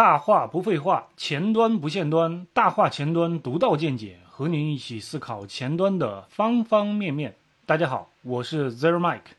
大话不废话，前端不限端，大话前端独到见解，和您一起思考前端的方方面面。大家好，我是 Zero Mike。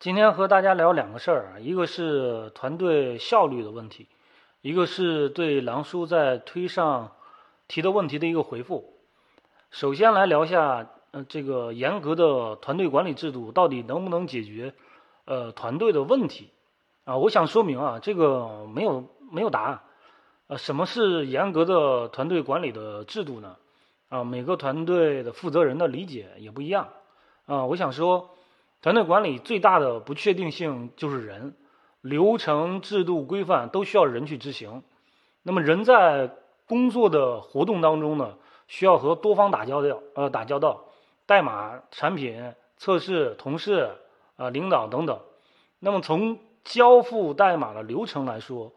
今天和大家聊两个事儿啊，一个是团队效率的问题，一个是对狼叔在推上提的问题的一个回复。首先来聊一下，呃，这个严格的团队管理制度到底能不能解决呃团队的问题？啊，我想说明啊，这个没有没有答案。呃，什么是严格的团队管理的制度呢？啊，每个团队的负责人的理解也不一样。啊，我想说，团队管理最大的不确定性就是人，流程、制度、规范都需要人去执行。那么人在工作的活动当中呢，需要和多方打交道，呃，打交道，代码、产品、测试、同事、啊，领导等等。那么从交付代码的流程来说，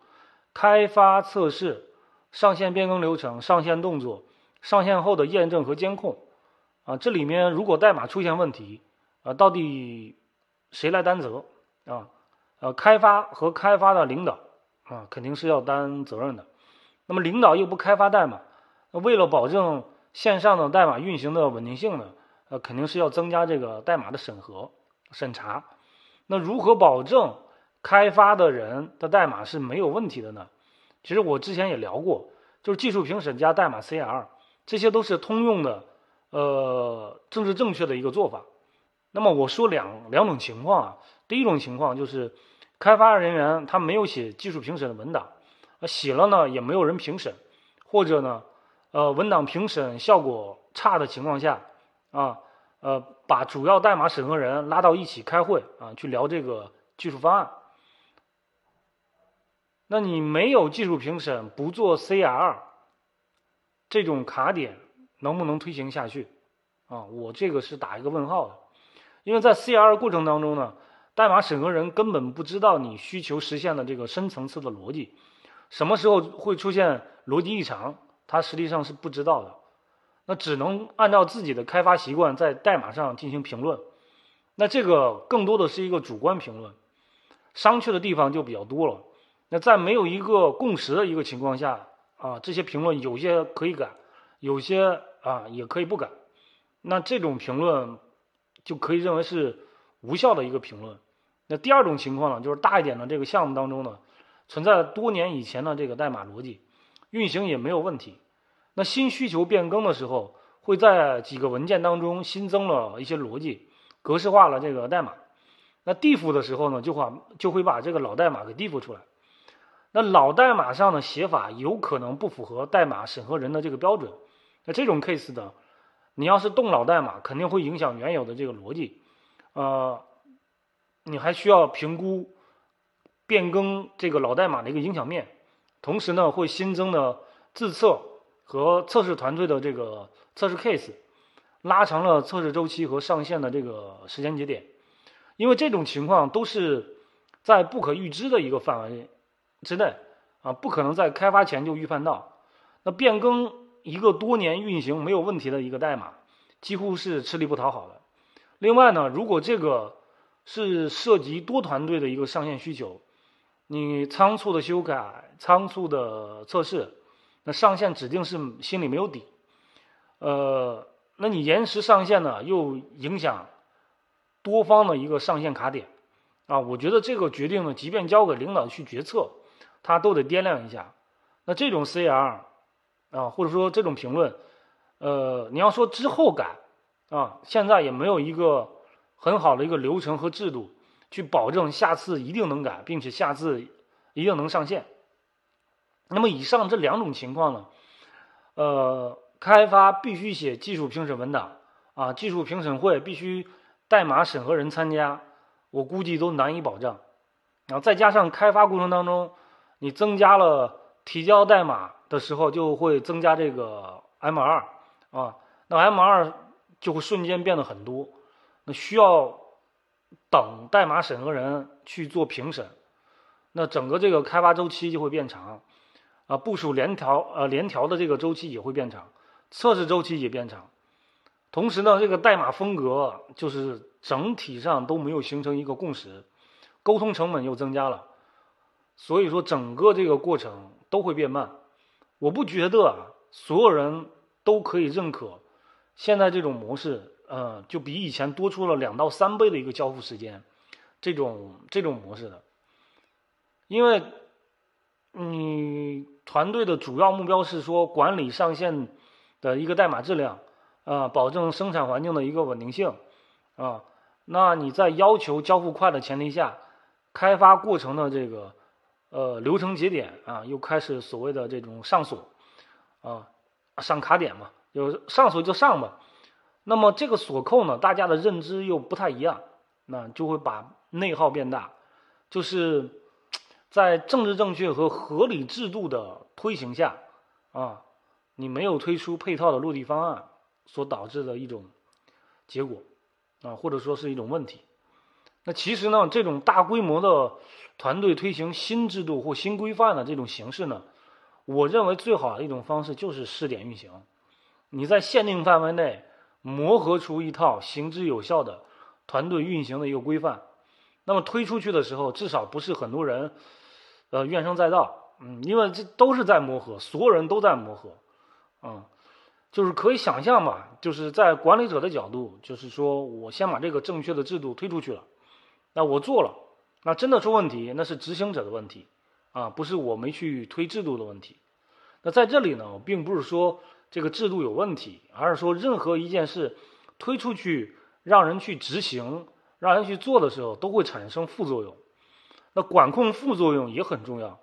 开发、测试、上线变更流程、上线动作、上线后的验证和监控，啊，这里面如果代码出现问题，啊，到底谁来担责？啊，呃，开发和开发的领导，啊，肯定是要担责任的。那么领导又不开发代码，那为了保证线上的代码运行的稳定性呢，呃，肯定是要增加这个代码的审核、审查。那如何保证？开发的人的代码是没有问题的呢。其实我之前也聊过，就是技术评审加代码 CR，这些都是通用的，呃，政治正确的一个做法。那么我说两两种情况啊，第一种情况就是开发人员他没有写技术评审的文档，写了呢也没有人评审，或者呢，呃，文档评审效果差的情况下，啊，呃，把主要代码审核人拉到一起开会啊，去聊这个技术方案。那你没有技术评审，不做 CR，这种卡点能不能推行下去？啊，我这个是打一个问号的，因为在 CR 过程当中呢，代码审核人根本不知道你需求实现的这个深层次的逻辑，什么时候会出现逻辑异常，他实际上是不知道的，那只能按照自己的开发习惯在代码上进行评论，那这个更多的是一个主观评论，商榷的地方就比较多了。在没有一个共识的一个情况下啊，这些评论有些可以改，有些啊也可以不改。那这种评论就可以认为是无效的一个评论。那第二种情况呢，就是大一点的这个项目当中呢，存在多年以前的这个代码逻辑，运行也没有问题。那新需求变更的时候，会在几个文件当中新增了一些逻辑，格式化了这个代码。那 diff 的时候呢，就把就会把这个老代码给 diff 出来。那老代码上的写法有可能不符合代码审核人的这个标准，那这种 case 呢，你要是动老代码，肯定会影响原有的这个逻辑，呃，你还需要评估变更这个老代码的一个影响面，同时呢，会新增的自测和测试团队的这个测试 case，拉长了测试周期和上线的这个时间节点，因为这种情况都是在不可预知的一个范围内。之内啊，不可能在开发前就预判到。那变更一个多年运行没有问题的一个代码，几乎是吃力不讨好的。另外呢，如果这个是涉及多团队的一个上线需求，你仓促的修改、仓促的测试，那上线指定是心里没有底。呃，那你延时上线呢，又影响多方的一个上线卡点啊。我觉得这个决定呢，即便交给领导去决策。他都得掂量一下，那这种 CR 啊，或者说这种评论，呃，你要说之后改啊，现在也没有一个很好的一个流程和制度去保证下次一定能改，并且下次一定能上线。那么以上这两种情况呢，呃，开发必须写技术评审文档啊，技术评审会必须代码审核人参加，我估计都难以保障。然后再加上开发过程当中。你增加了提交代码的时候，就会增加这个 M 二啊，那 M 二就会瞬间变得很多，那需要等代码审核人去做评审，那整个这个开发周期就会变长，啊，部署联调呃联调的这个周期也会变长，测试周期也变长，同时呢，这个代码风格就是整体上都没有形成一个共识，沟通成本又增加了。所以说整个这个过程都会变慢。我不觉得啊，所有人都可以认可现在这种模式，呃，就比以前多出了两到三倍的一个交付时间，这种这种模式的，因为你团队的主要目标是说管理上线的一个代码质量，啊，保证生产环境的一个稳定性，啊，那你在要求交付快的前提下，开发过程的这个。呃，流程节点啊，又开始所谓的这种上锁，啊，上卡点嘛，就上锁就上吧。那么这个锁扣呢，大家的认知又不太一样，那就会把内耗变大。就是在政治正确和合理制度的推行下，啊，你没有推出配套的落地方案所导致的一种结果，啊，或者说是一种问题。那其实呢，这种大规模的团队推行新制度或新规范的这种形式呢，我认为最好的一种方式就是试点运行。你在限定范围内磨合出一套行之有效的团队运行的一个规范，那么推出去的时候，至少不是很多人呃怨声载道。嗯，因为这都是在磨合，所有人都在磨合。嗯，就是可以想象吧，就是在管理者的角度，就是说我先把这个正确的制度推出去了。那我做了，那真的出问题，那是执行者的问题，啊，不是我没去推制度的问题。那在这里呢，并不是说这个制度有问题，而是说任何一件事推出去，让人去执行，让人去做的时候，都会产生副作用。那管控副作用也很重要，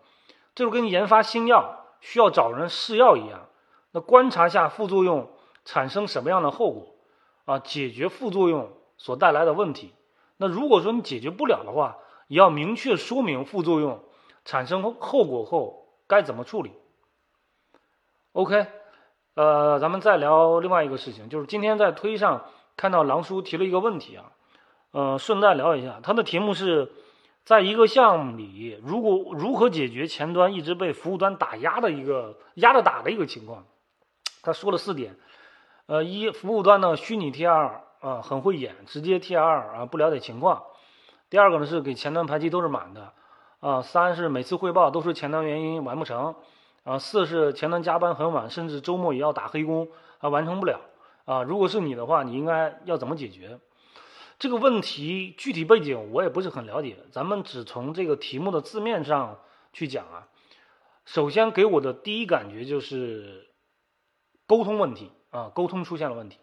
这就是跟研发新药需要找人试药一样，那观察下副作用产生什么样的后果，啊，解决副作用所带来的问题。那如果说你解决不了的话，也要明确说明副作用产生后果后该怎么处理。OK，呃，咱们再聊另外一个事情，就是今天在推上看到狼叔提了一个问题啊，呃，顺带聊一下，他的题目是在一个项目里，如果如何解决前端一直被服务端打压的一个压着打的一个情况，他说了四点，呃，一服务端呢虚拟 TR。啊，很会演，直接 T R 啊，不了解情况。第二个呢是给前端排期都是满的，啊，三是每次汇报都是前端原因完不成，啊，四是前端加班很晚，甚至周末也要打黑工，啊，完成不了。啊，如果是你的话，你应该要怎么解决这个问题？具体背景我也不是很了解，咱们只从这个题目的字面上去讲啊。首先给我的第一感觉就是沟通问题啊，沟通出现了问题。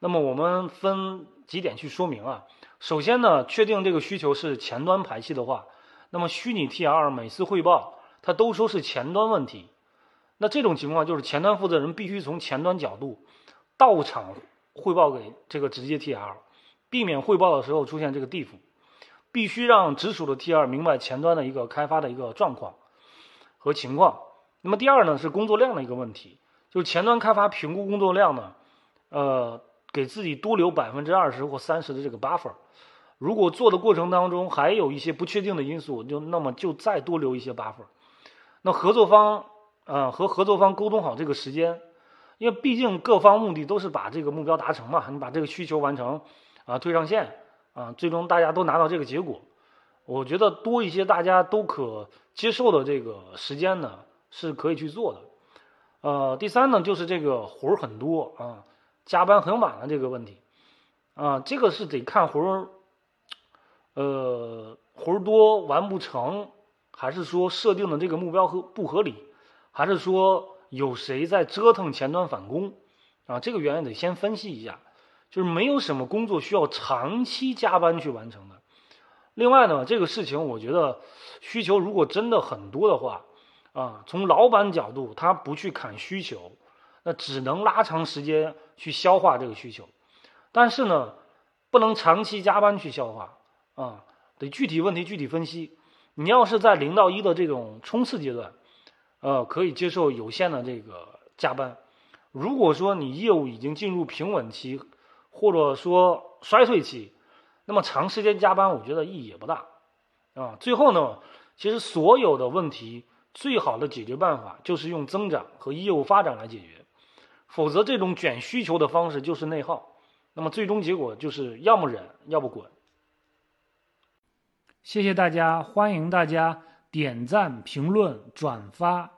那么我们分几点去说明啊。首先呢，确定这个需求是前端排期的话，那么虚拟 TR 每次汇报，它都说是前端问题。那这种情况就是前端负责人必须从前端角度到场汇报给这个直接 TR，避免汇报的时候出现这个 diff。必须让直属的 TR 明白前端的一个开发的一个状况和情况。那么第二呢，是工作量的一个问题，就是前端开发评估工作量呢，呃。给自己多留百分之二十或三十的这个 buffer，如果做的过程当中还有一些不确定的因素，就那么就再多留一些 buffer。那合作方啊和合作方沟通好这个时间，因为毕竟各方目的都是把这个目标达成嘛，你把这个需求完成啊推上线啊，最终大家都拿到这个结果，我觉得多一些大家都可接受的这个时间呢是可以去做的。呃，第三呢就是这个活儿很多啊。加班很晚的这个问题，啊，这个是得看活儿，呃，活儿多完不成，还是说设定的这个目标和不合理，还是说有谁在折腾前端返工，啊，这个原因得先分析一下，就是没有什么工作需要长期加班去完成的。另外呢，这个事情我觉得需求如果真的很多的话，啊，从老板角度他不去砍需求。那只能拉长时间去消化这个需求，但是呢，不能长期加班去消化啊，得具体问题具体分析。你要是在零到一的这种冲刺阶段，呃，可以接受有限的这个加班。如果说你业务已经进入平稳期，或者说衰退期，那么长时间加班，我觉得意义也不大啊。最后呢，其实所有的问题最好的解决办法就是用增长和业务发展来解决。否则，这种卷需求的方式就是内耗，那么最终结果就是要么忍，要不滚。谢谢大家欢迎大家点赞评论转发。